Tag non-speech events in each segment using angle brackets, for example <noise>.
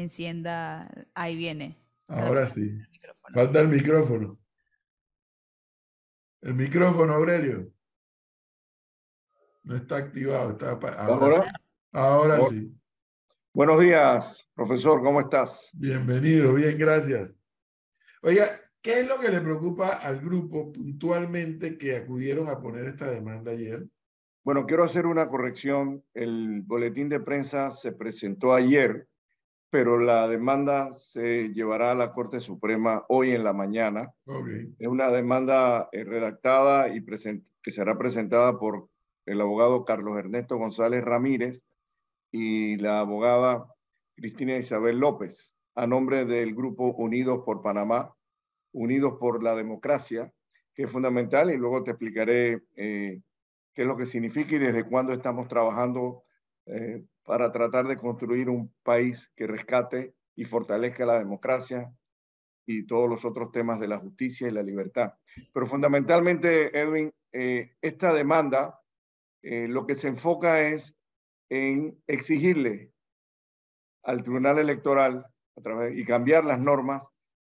encienda. Ahí viene. Ahora sí. Falta el micrófono. El micrófono, Aurelio. No está activado. Está ahora, ahora, sí. Buenos días, profesor. ¿Cómo estás? Bienvenido. Bien, gracias. Oiga, ¿qué es lo que le preocupa al grupo puntualmente que acudieron a poner esta demanda ayer? Bueno, quiero hacer una corrección. El boletín de prensa se presentó ayer, pero la demanda se llevará a la Corte Suprema hoy en la mañana. Es una demanda eh, redactada y que será presentada por el abogado Carlos Ernesto González Ramírez y la abogada Cristina Isabel López, a nombre del grupo Unidos por Panamá, Unidos por la Democracia, que es fundamental y luego te explicaré eh, qué es lo que significa y desde cuándo estamos trabajando eh, para tratar de construir un país que rescate y fortalezca la democracia y todos los otros temas de la justicia y la libertad. Pero fundamentalmente, Edwin, eh, esta demanda eh, lo que se enfoca es en exigirle al Tribunal Electoral y cambiar las normas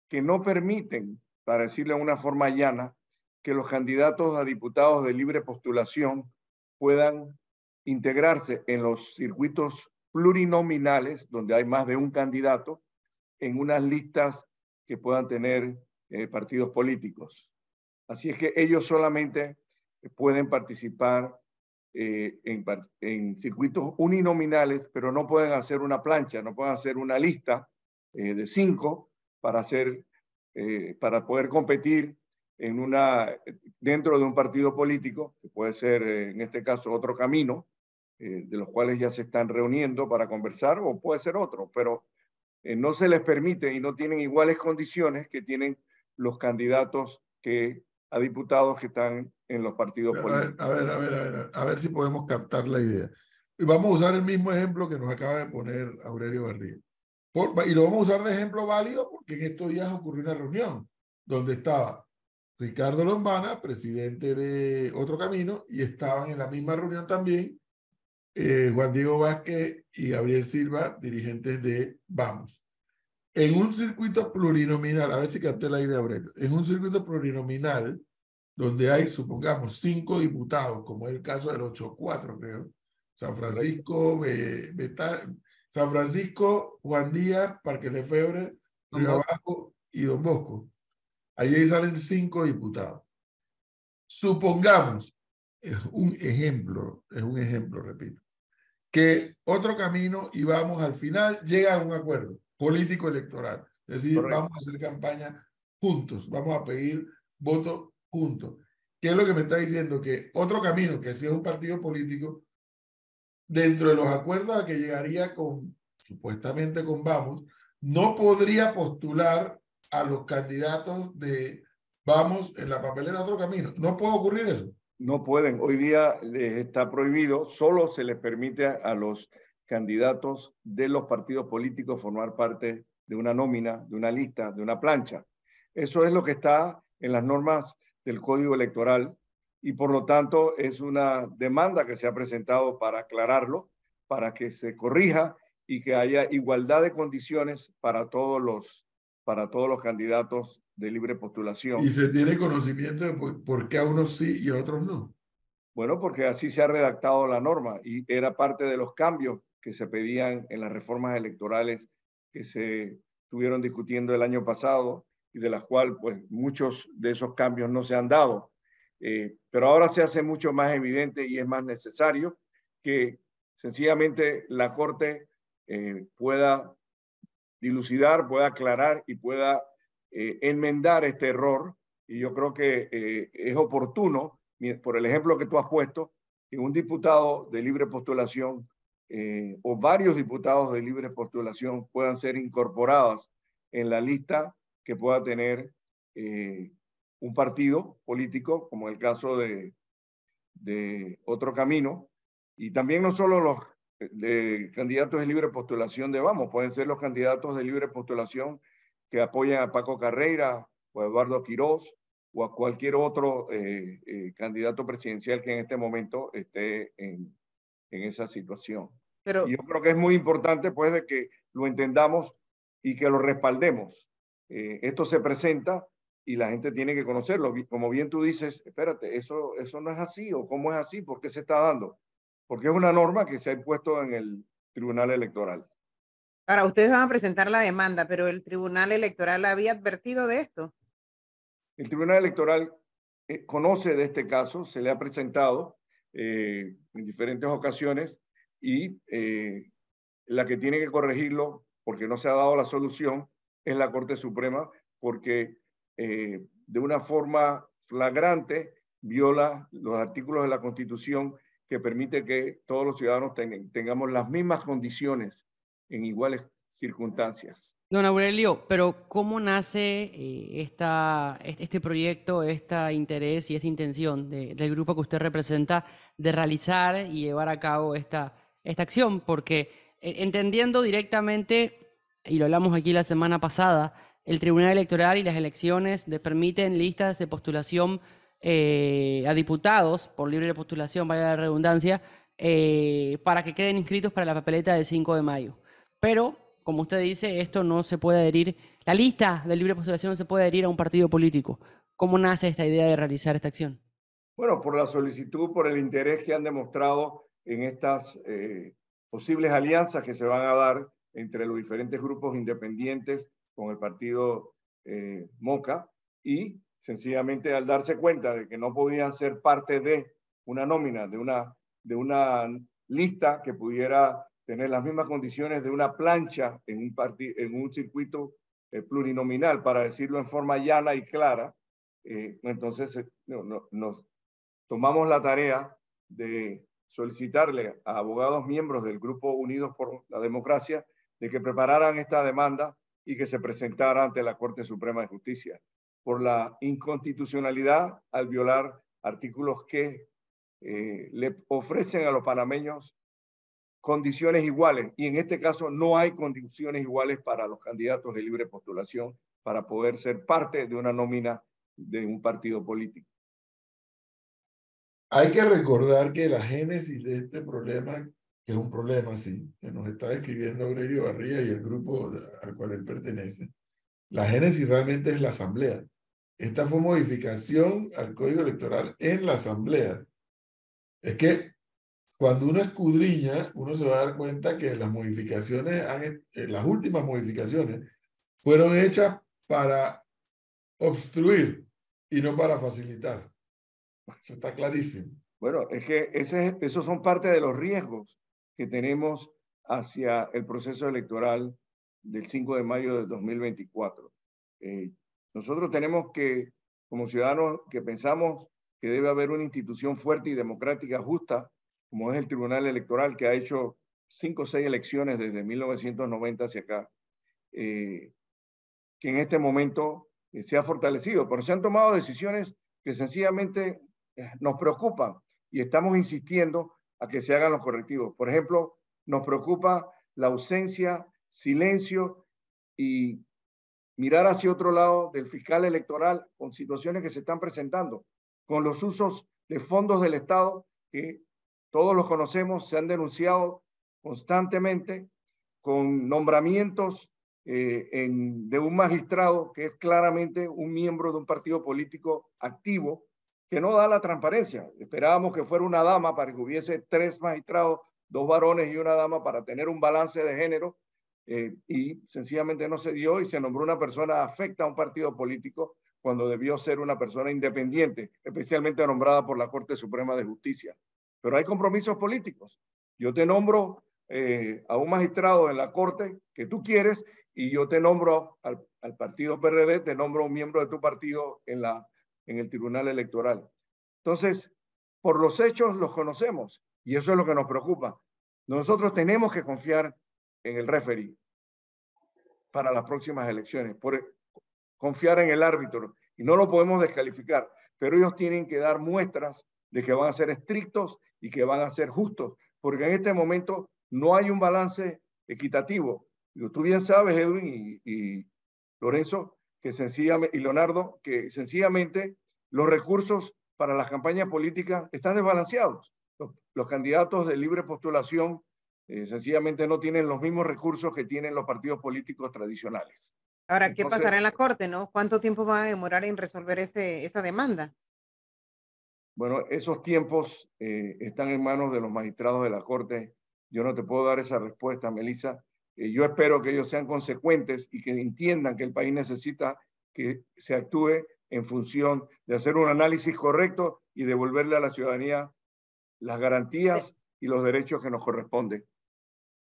que no permiten, para decirlo de una forma llana, que los candidatos a diputados de libre postulación puedan integrarse en los circuitos plurinominales, donde hay más de un candidato, en unas listas que puedan tener eh, partidos políticos. Así es que ellos solamente pueden participar eh, en, circuitos uninominales, pero no pueden hacer una plancha, no pueden hacer una lista eh, de cinco para, hacer, para poder competir en una, dentro de un partido político, que puede ser en este caso otro camino, eh, de los cuales ya se están reuniendo para conversar, o puede ser otro, pero eh, no se les permite y no tienen iguales condiciones que tienen los candidatos que, a diputados que están en los partidos políticos. A ver, a ver, a ver, a ver si podemos captar la idea. Y vamos a usar el mismo ejemplo que nos acaba de poner Aurelio Barrio. y lo vamos a usar de ejemplo válido porque en estos días ocurrió una reunión donde estaba Ricardo Lombana, presidente de Otro Camino, y estaban en la misma reunión también eh, Juan Diego Vázquez y Gabriel Silva, dirigentes de Vamos. En un circuito plurinominal, a ver si capté la idea, Aurelio, en un circuito plurinominal donde hay, supongamos, cinco diputados, como es el caso del 8-4, creo, San Francisco, San Francisco, Juan Díaz, Parque de Febre, Río Abajo y Don Bosco. Allí salen cinco diputados. Supongamos, es un ejemplo, es un ejemplo, repito, que otro camino y vamos al final, llega a un acuerdo político electoral. Es decir, vamos a hacer campaña juntos, vamos a pedir voto juntos. ¿Qué es lo que me está diciendo? Que otro camino, que si es un partido político, dentro de los acuerdos a que llegaría con, supuestamente con Vamos, no podría postular a los candidatos de Vamos en la papelera otro camino. No puede ocurrir eso no pueden. Hoy día les está prohibido, solo se les permite a, los candidatos de los partidos políticos formar parte de una nómina, de una lista, de una plancha. Eso es lo que está en las normas del Código Electoral y por lo tanto es una demanda que se ha presentado para aclararlo, para que se corrija y que haya igualdad de condiciones para todos los, para todos los candidatos de libre postulación. ¿Y se tiene conocimiento de por, qué a unos sí y a otros no? Bueno, porque así se ha redactado la norma y era parte de los cambios que se pedían en las reformas electorales que se estuvieron discutiendo el año pasado y de las cuales pues muchos de esos cambios no se han dado. Eh, pero ahora se hace mucho más evidente y es más necesario que sencillamente la Corte eh, pueda dilucidar, pueda aclarar y pueda eh, enmendar este error. Y yo creo que eh, es oportuno, por el ejemplo que tú has puesto, que un diputado de libre postulación eh, o varios diputados de libre postulación puedan ser incorporados en la lista que pueda tener un partido político, como el caso de, de Otro Camino, y también no solo los candidatos de libre postulación de Vamos, pueden ser los candidatos de libre postulación que apoyan a Paco Carreira o a Eduardo Quirós o a cualquier otro eh, eh, candidato presidencial que en este momento esté en, en esa situación. Pero, yo creo que es muy importante pues de que lo entendamos y que lo respaldemos. Eh, esto se presenta y la gente tiene que conocerlo. Como bien tú dices, espérate, eso, eso no es así o cómo es así, ¿por qué se está dando? Porque es una norma que se ha impuesto en el Tribunal Electoral. Ahora, ustedes van a presentar la demanda, pero el Tribunal Electoral había advertido de esto. El Tribunal Electoral eh, conoce de este caso, se le ha presentado eh, en diferentes ocasiones y eh, la que tiene que corregirlo, porque no se ha dado la solución, es la Corte Suprema, porque de una forma flagrante viola los artículos de la Constitución que permite que todos los ciudadanos tengamos las mismas condiciones en iguales circunstancias. Don Aurelio, pero ¿cómo nace eh, esta, este proyecto, este interés y esta intención del grupo que usted representa de realizar y llevar a cabo esta, esta acción? Porque eh, entendiendo directamente, y lo hablamos aquí la semana pasada, el Tribunal Electoral y las elecciones permiten listas de postulación eh, a diputados, por libre postulación, vaya la redundancia, para que queden inscritos para la papeleta del 5 de mayo. Pero, como usted dice, esto no se puede adherir, la lista de libre postulación no se puede adherir a un partido político. ¿Cómo nace esta idea de realizar esta acción? Bueno, por la solicitud, por el interés que han demostrado en estas eh, posibles alianzas que se van a dar entre los diferentes grupos independientes con el partido eh, Moca y sencillamente al darse cuenta de que no podían ser parte de una nómina, de una, de una lista que pudiera tener las mismas condiciones de una plancha en un, en un circuito eh, plurinominal, para decirlo en forma llana y clara, eh, entonces eh, nos tomamos la tarea de solicitarle a abogados miembros del Grupo Unidos por la Democracia de que prepararan esta demanda y que se presentara ante la Corte Suprema de Justicia por la inconstitucionalidad al violar artículos que le ofrecen a los panameños condiciones iguales. Y en este caso no hay condiciones iguales para los candidatos de libre postulación para poder ser parte de una nómina de un partido político. Hay que recordar que la génesis de este problema, que es un problema, sí, que nos está describiendo Aurelio Barría y el grupo al cual él pertenece, la génesis realmente es la asamblea. Esta fue modificación al código electoral en la asamblea. Es que cuando uno escudriña, uno se va a dar cuenta que las modificaciones, eh, las últimas modificaciones, fueron hechas para obstruir y no para facilitar. Eso está clarísimo. Bueno, es que ese, esos son parte de los riesgos que tenemos hacia el proceso electoral del 5 de mayo de 2024. Eh, nosotros tenemos que, como ciudadanos que pensamos que debe haber una institución fuerte y democrática justa, como es el Tribunal Electoral, que ha hecho cinco o seis elecciones desde 1990 hacia acá, eh, que en este momento eh, se ha fortalecido, pero se han tomado decisiones que sencillamente eh, nos preocupan y estamos insistiendo a que se hagan los correctivos. Por ejemplo, nos preocupa la ausencia, silencio y mirar hacia otro lado del fiscal electoral con situaciones que se están presentando, con los usos de fondos del Estado que todos los conocemos, se han denunciado constantemente con nombramientos eh, de un magistrado que es claramente un miembro de un partido político activo que no da la transparencia. Esperábamos que fuera una dama para que hubiese tres magistrados, dos varones y una dama para tener un balance de género eh, y sencillamente no se dio y se nombró una persona afecta a un partido político cuando debió ser una persona independiente, especialmente nombrada por la Corte Suprema de Justicia pero hay compromisos políticos. Yo te nombro eh, a un magistrado en la corte que tú quieres y yo te nombro al, partido PRD, te nombro un miembro de tu partido en, la, en el Tribunal Electoral. Entonces, por los hechos los conocemos y eso es lo que nos preocupa. Nosotros tenemos que confiar en el referee para las próximas elecciones, por confiar en el árbitro y no lo podemos descalificar, pero ellos tienen que dar muestras de que van a ser estrictos y que van a ser justos, porque en este momento no hay un balance equitativo. Tú bien sabes, Edwin y, Lorenzo, que sencillamente, y Leonardo, que sencillamente los recursos para las campañas políticas están desbalanceados. Los, candidatos de libre postulación Eh, sencillamente no tienen los mismos recursos que tienen los partidos políticos tradicionales. Ahora, ¿qué pasará en la Corte, no? ¿Cuánto tiempo va a demorar en resolver ese, esa demanda? Bueno, esos tiempos eh, están en manos de los magistrados de la Corte. Yo no te puedo dar esa respuesta, Melissa. Eh, yo espero que ellos sean consecuentes y que entiendan que el país necesita que se actúe en función de hacer un análisis correcto y devolverle a la ciudadanía las garantías y los derechos que nos corresponden.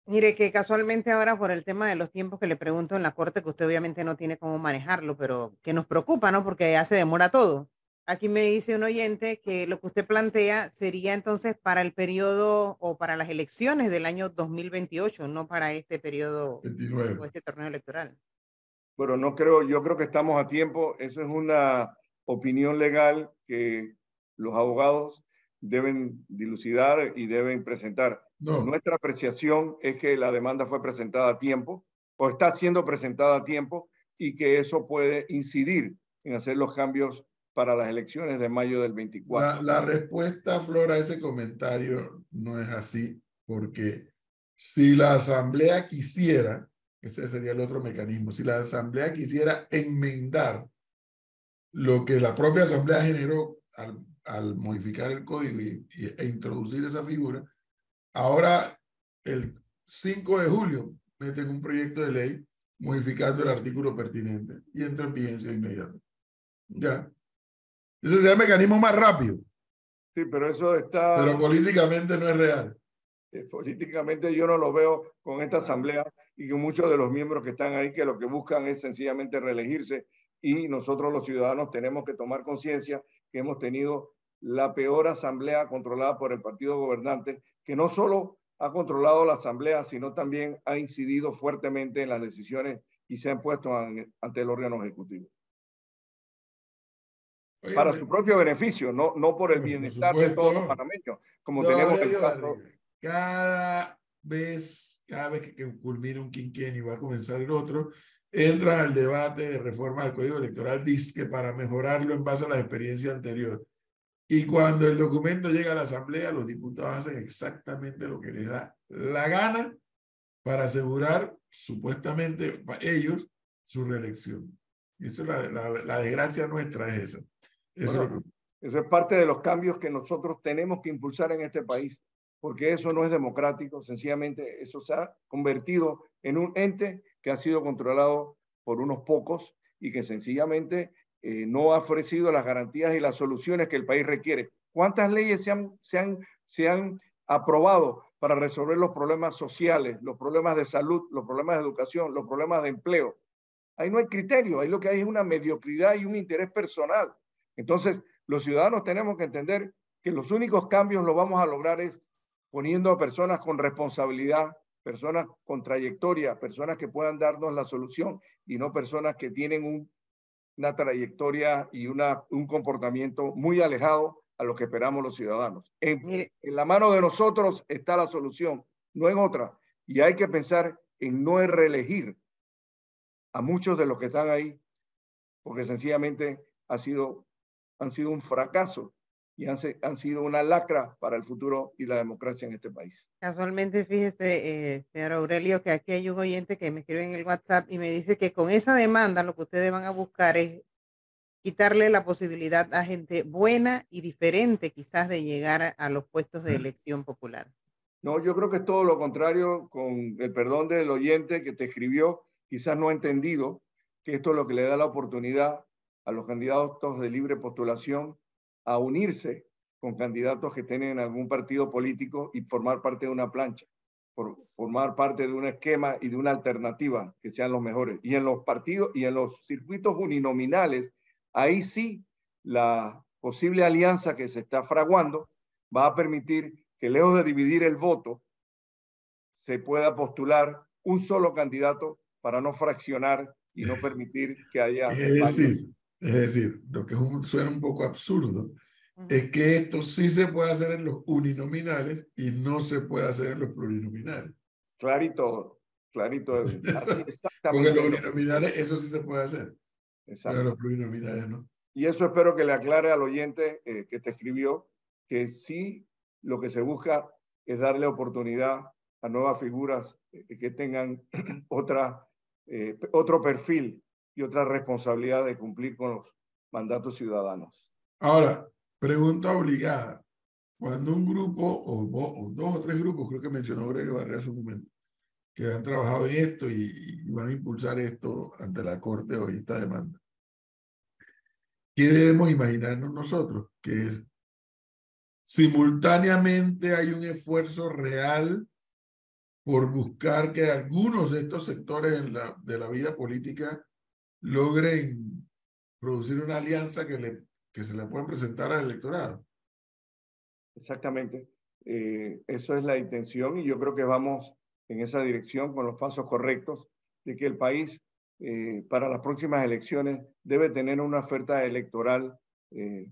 Mire que casualmente ahora por el tema de los tiempos que le pregunto en la corte, que usted obviamente no tiene cómo manejarlo, pero que nos preocupa, ¿no? Porque ya se demora todo. Aquí me dice un oyente que lo que usted plantea sería entonces para el periodo o para las elecciones del año 2028, no para este periodo 29. o este torneo electoral. Bueno, no creo, yo creo que estamos a tiempo. Eso es una opinión legal que los abogados deben dilucidar y deben presentar. Nuestra apreciación es que la demanda fue presentada a tiempo o está siendo presentada a tiempo y que eso puede incidir en hacer los cambios para las elecciones de mayo del 24. La, la respuesta, Flora, a ese comentario no es así, porque si la Asamblea quisiera, ese sería el otro mecanismo, si la Asamblea quisiera enmendar lo que la propia Asamblea generó al, al modificar el código y, e introducir esa figura, ahora el 5 de julio meten un proyecto de ley modificando el artículo pertinente y entra en vigencia inmediata. Ya. Ese sería el mecanismo más rápido. Sí, pero eso está... Pero políticamente no es real. Eh, políticamente yo no lo veo con esta asamblea y con muchos de los miembros que están ahí que lo que buscan es sencillamente reelegirse y nosotros los ciudadanos tenemos que tomar conciencia que hemos tenido la peor asamblea controlada por el partido gobernante, que no solo ha controlado la asamblea, sino también ha incidido fuertemente en las decisiones y se han puesto ante el órgano ejecutivo. Para su propio beneficio, no, no por el bienestar de todos los panameños, como tenemos el caso. Cada vez, cada vez que, culmina un quinquenio y va a comenzar el otro, entran al debate de reforma del Código Electoral, dice que para mejorarlo en base a la experiencia anterior. Y cuando el documento llega a la Asamblea, los diputados hacen exactamente lo que les da la gana para asegurar, supuestamente, ellos, su reelección. Eso es la, la, desgracia nuestra, es esa. Eso, eso es parte de los cambios que nosotros tenemos que impulsar en este país, porque eso no es democrático, sencillamente eso se ha convertido en un ente que ha sido controlado por unos pocos y que sencillamente eh, no ha ofrecido las garantías y las soluciones que el país requiere. ¿Cuántas leyes se han, se han, se han aprobado para resolver los problemas sociales, los problemas de salud, los problemas de educación, los problemas de empleo? Ahí no hay criterio, ahí lo que hay es una mediocridad y un interés personal. Entonces, los ciudadanos tenemos que entender que los únicos cambios los vamos a lograr es poniendo a personas con responsabilidad, personas con trayectoria, personas que puedan darnos la solución y no personas que tienen una trayectoria y una, un comportamiento muy alejado a lo que esperamos los ciudadanos. En, en, la mano de nosotros está la solución, no en otra. Y hay que pensar en no reelegir a muchos de los que están ahí, porque sencillamente ha sido, han sido un fracaso y han, han, sido una lacra para el futuro y la democracia en este país. Casualmente, fíjese, eh, señor Aurelio, que aquí hay un oyente que me escribe en el WhatsApp y me dice que con esa demanda lo que ustedes van a buscar es quitarle la posibilidad a gente buena y diferente quizás de llegar a los puestos de elección popular. No, yo creo que es todo lo contrario, con el perdón del oyente que te escribió, quizás no ha entendido que esto es lo que le da la oportunidad a los candidatos de libre postulación a unirse con candidatos que tienen algún partido político y formar parte de una plancha, por formar parte de un esquema y de una alternativa que sean los mejores. Y en los partidos y en los circuitos uninominales, ahí sí la posible alianza que se está fraguando va a permitir que lejos de dividir el voto, se pueda postular un solo candidato para no fraccionar y no permitir que haya... Es decir, lo que suena un poco absurdo es que esto sí se puede hacer en los uninominales y no se puede hacer en los plurinominales. Clarito, clarito. <laughs> Porque en los uninominales eso sí se puede hacer, pero en los plurinominales no. Y eso espero que le aclare al oyente eh, que te escribió que sí lo que se busca es darle oportunidad a nuevas figuras que tengan <clears throat> otra, otro perfil y otra responsabilidad de cumplir con los mandatos ciudadanos. Ahora, pregunta obligada. Cuando un grupo, o, dos o tres grupos, creo que mencionó Gregorio Barrera hace un momento, que han trabajado en esto y, van a impulsar esto ante la Corte hoy, esta demanda. ¿Qué debemos imaginarnos nosotros? Que es simultáneamente hay un esfuerzo real por buscar que algunos de estos sectores de la vida política logren producir una alianza que, le, que se le pueda presentar al electorado. Exactamente. Eh, eso es la intención y yo creo que vamos en esa dirección con los pasos correctos de que el país eh, para las próximas elecciones debe tener una oferta electoral eh,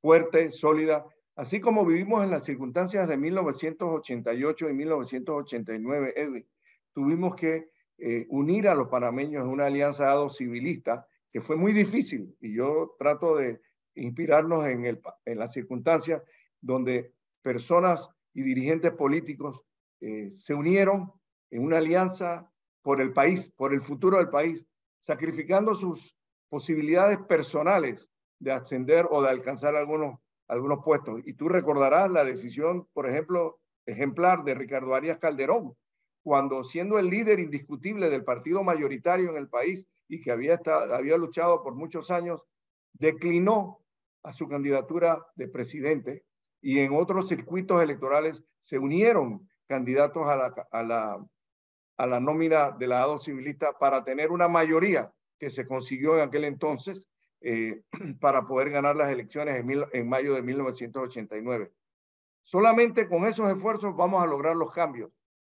fuerte, sólida, así como vivimos en las circunstancias de 1988 y 1989, Edwin. Tuvimos que unir a los panameños en una alianza ado civilista que fue muy difícil y yo trato de inspirarnos en, el, en las circunstancias donde personas y dirigentes políticos eh, se unieron en una alianza por el país, por el futuro del país, sacrificando sus posibilidades personales de ascender o de alcanzar algunos, algunos puestos. Y tú recordarás la decisión, por ejemplo, ejemplar de Ricardo Arias Calderón, cuando siendo el líder indiscutible del partido mayoritario en el país y que había, estado, había luchado por muchos años, declinó a su candidatura de presidente y en otros circuitos electorales se unieron candidatos a la, a la, a la nómina de la ADO civilista para tener una mayoría que se consiguió en aquel entonces eh, <clears throat> para poder ganar las elecciones en, en mayo de 1989. Solamente con esos esfuerzos vamos a lograr los cambios,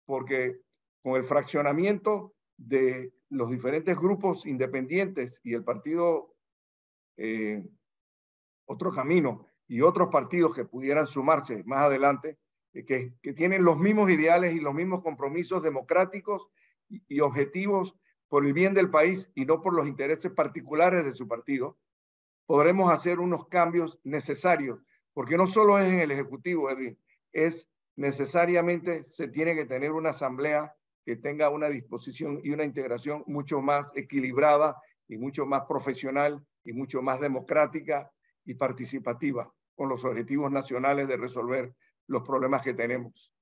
porque con el fraccionamiento de los diferentes grupos independientes y el partido eh, Otro Camino y otros partidos que pudieran sumarse más adelante, eh, que, tienen los mismos ideales y los mismos compromisos democráticos y, y objetivos por el bien del país y no por los intereses particulares de su partido, podremos hacer unos cambios necesarios, porque no solo es en el Ejecutivo, Edwin, es necesariamente se tiene que tener una asamblea que tenga una disposición y una integración mucho más equilibrada y mucho más profesional y mucho más democrática y participativa con los objetivos nacionales de resolver los problemas que tenemos.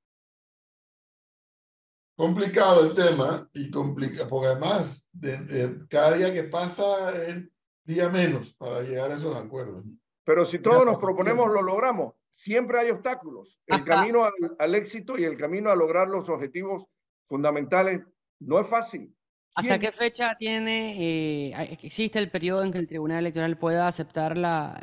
Complicado el tema y complica, porque además de, cada día que pasa es día menos para llegar a esos acuerdos. Pero si todos nos proponemos, lo logramos. Siempre hay obstáculos. El camino al, al, éxito y el camino a lograr los objetivos fundamentales no es fácil. ¿Hasta qué fecha tiene, eh, existe el periodo en que el Tribunal Electoral pueda aceptar la,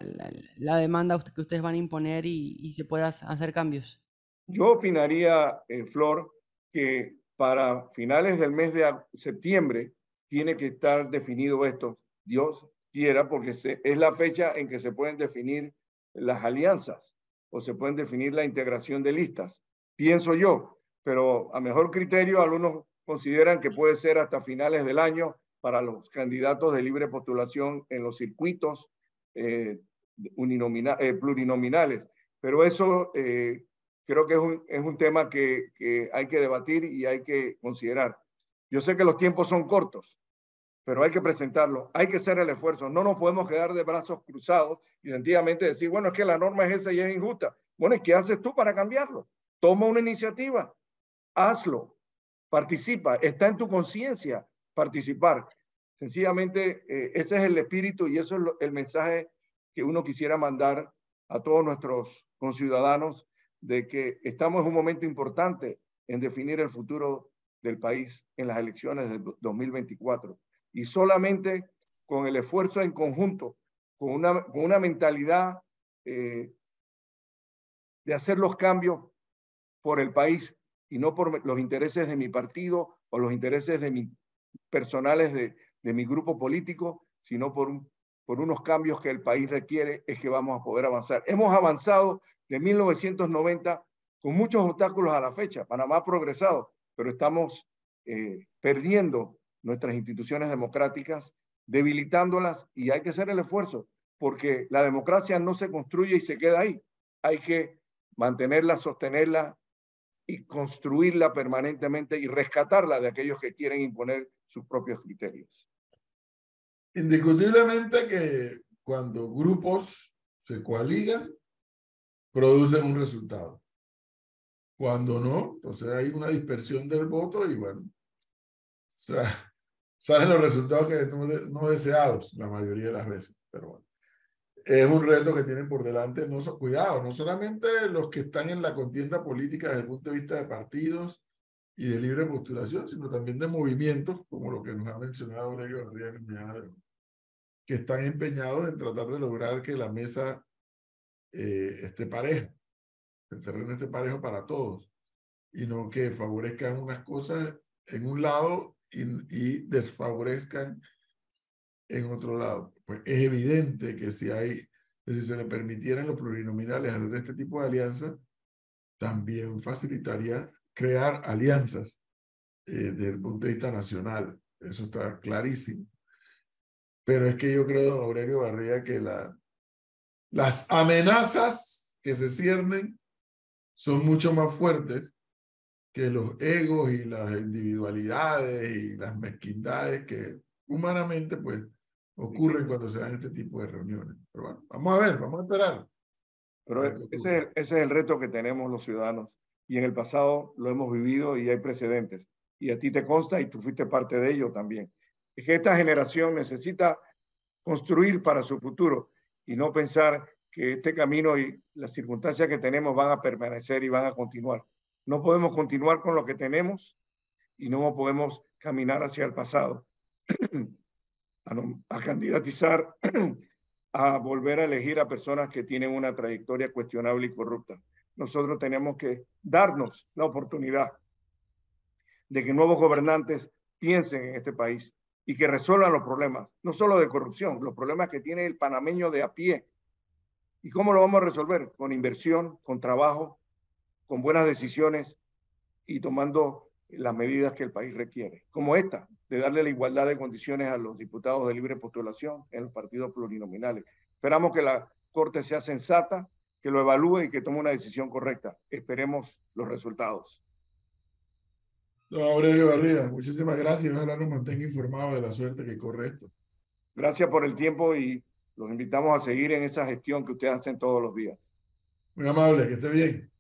la, demanda que ustedes van a imponer y, y, se pueda hacer cambios? Yo opinaría, eh, Flor, que para finales del mes de septiembre tiene que estar definido esto. Dios quiera, porque se, es la fecha en que se pueden definir las alianzas o se pueden definir la integración de listas. Pienso yo, pero a mejor criterio algunos consideran que puede ser hasta finales del año para los candidatos de libre postulación en los circuitos eh, eh, plurinominales. Pero eso eh, creo que es un, es un tema que, que, hay que debatir y hay que considerar. Yo sé que los tiempos son cortos, pero hay que presentarlo, hay que hacer el esfuerzo. No nos podemos quedar de brazos cruzados y sencillamente decir, bueno, es que la norma es esa y es injusta. Bueno, ¿y qué haces tú para cambiarlo? Toma una iniciativa, hazlo, participa, está en tu conciencia participar. Sencillamente, eh, ese es el espíritu y eso es el mensaje que uno quisiera mandar a todos nuestros conciudadanos de que estamos en un momento importante en definir el futuro del país en las elecciones del 2024. Y solamente con el esfuerzo en conjunto, con una, con una mentalidad eh, de hacer los cambios por el país, y no por los intereses de mi partido o los intereses de mi, personales de, de mi grupo político, sino por, un, por unos cambios que el país requiere, es que vamos a poder avanzar. Hemos avanzado de 1990 con muchos obstáculos a la fecha. Panamá ha progresado, pero estamos eh, perdiendo nuestras instituciones democráticas, debilitándolas y hay que hacer el esfuerzo, porque la democracia no se construye y se queda ahí. Hay que mantenerla, sostenerla y construirla permanentemente y rescatarla de aquellos que quieren imponer sus propios criterios. Indiscutiblemente que cuando grupos se coaligan, producen un resultado. Cuando no, entonces hay una dispersión del voto y bueno, o sea, salen los resultados que no, deseados la mayoría de las veces. Pero bueno es un reto que tienen por delante, no, cuidado, no solamente los que están en la contienda política desde el punto de vista de partidos y de libre postulación, sino también de movimientos, como lo que nos ha mencionado Aurelio García que están empeñados en tratar de lograr que la mesa eh, esté pareja, el terreno esté parejo para todos, y no que favorezcan unas cosas en un lado y, desfavorezcan en otro lado. Pues es evidente que si hay, si se le permitieran los plurinominales hacer este tipo de alianzas, también facilitaría crear alianzas eh, desde el punto de vista nacional. Eso está clarísimo. Pero es que yo creo, don Aurelio Barría, que la, las amenazas que se ciernen son mucho más fuertes que los egos y las individualidades y las mezquindades que humanamente pues ocurren cuando se dan este tipo de reuniones. Pero bueno, vamos a ver, vamos a esperar. Pero ese es, ese es el reto que tenemos los ciudadanos y en el pasado lo hemos vivido y hay precedentes. Y a ti te consta y tú fuiste parte de ello también. Es que esta generación necesita construir para su futuro y no pensar que este camino y las circunstancias que tenemos van a permanecer y van a continuar. No podemos continuar con lo que tenemos y no podemos caminar hacia el pasado. <clears throat> a, candidatizar <clears throat> a volver a elegir a personas que tienen una trayectoria cuestionable y corrupta. Nosotros tenemos que darnos la oportunidad de que nuevos gobernantes piensen en este país y que resuelvan los problemas, no solo de corrupción, los problemas que tiene el panameño de a pie. ¿Y cómo lo vamos a resolver? Con inversión, con trabajo, con buenas decisiones y tomando las medidas que el país requiere, como esta, de darle la igualdad de condiciones a los diputados de libre postulación en los partidos plurinominales. Esperamos que la Corte sea sensata, que lo evalúe y que tome una decisión correcta. Esperemos los resultados. Don Aurelio Barriga, muchísimas gracias. Ojalá nos mantenga informados de la suerte que corre esto. Gracias por el tiempo y los invitamos a seguir en esa gestión que ustedes hacen todos los días. Muy amable, que esté bien.